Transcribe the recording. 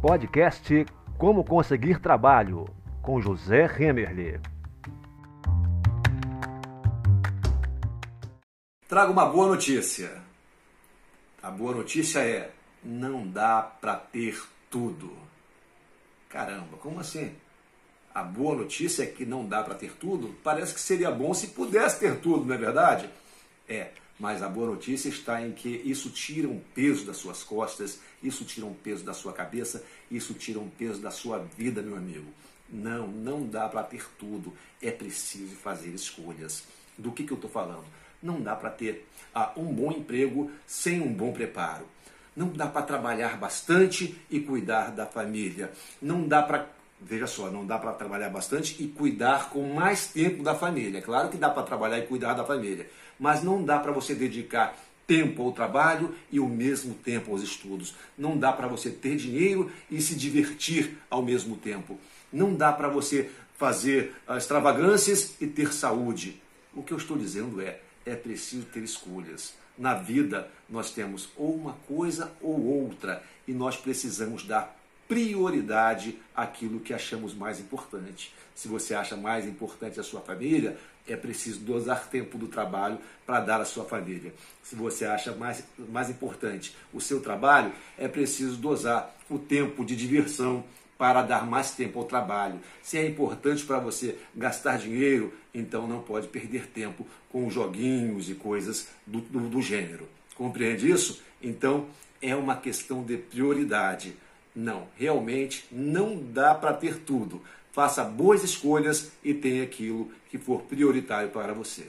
Podcast Como Conseguir Trabalho, com José Remerle. Trago uma boa notícia. A boa notícia é: não dá para ter tudo. Caramba, como assim? A boa notícia é que não dá para ter tudo? Parece que seria bom se pudesse ter tudo, não é verdade? É, mas a boa notícia está em que isso tira um peso das suas costas, isso tira um peso da sua cabeça, isso tira um peso da sua vida, meu amigo. Não, não dá para ter tudo. É preciso fazer escolhas. Do que, que eu estou falando? Não dá para ter ah, um bom emprego sem um bom preparo. Não dá para trabalhar bastante e cuidar da família. Não dá para Veja só, não dá para trabalhar bastante e cuidar com mais tempo da família. Claro que dá para trabalhar e cuidar da família, mas não dá para você dedicar tempo ao trabalho e o mesmo tempo aos estudos. Não dá para você ter dinheiro e se divertir ao mesmo tempo. Não dá para você fazer extravagâncias e ter saúde. O que eu estou dizendo é, é preciso ter escolhas. Na vida nós temos ou uma coisa ou outra e nós precisamos dar prioridade àquilo que achamos mais importante. Se você acha mais importante a sua família, é preciso dosar tempo do trabalho para dar à sua família. Se você acha mais, mais importante o seu trabalho, é preciso dosar o tempo de diversão para dar mais tempo ao trabalho. Se é importante para você gastar dinheiro, então não pode perder tempo com joguinhos e coisas do, do, do gênero. Compreende isso? Então é uma questão de prioridade. Não, realmente não dá para ter tudo. Faça boas escolhas e tenha aquilo que for prioritário para você.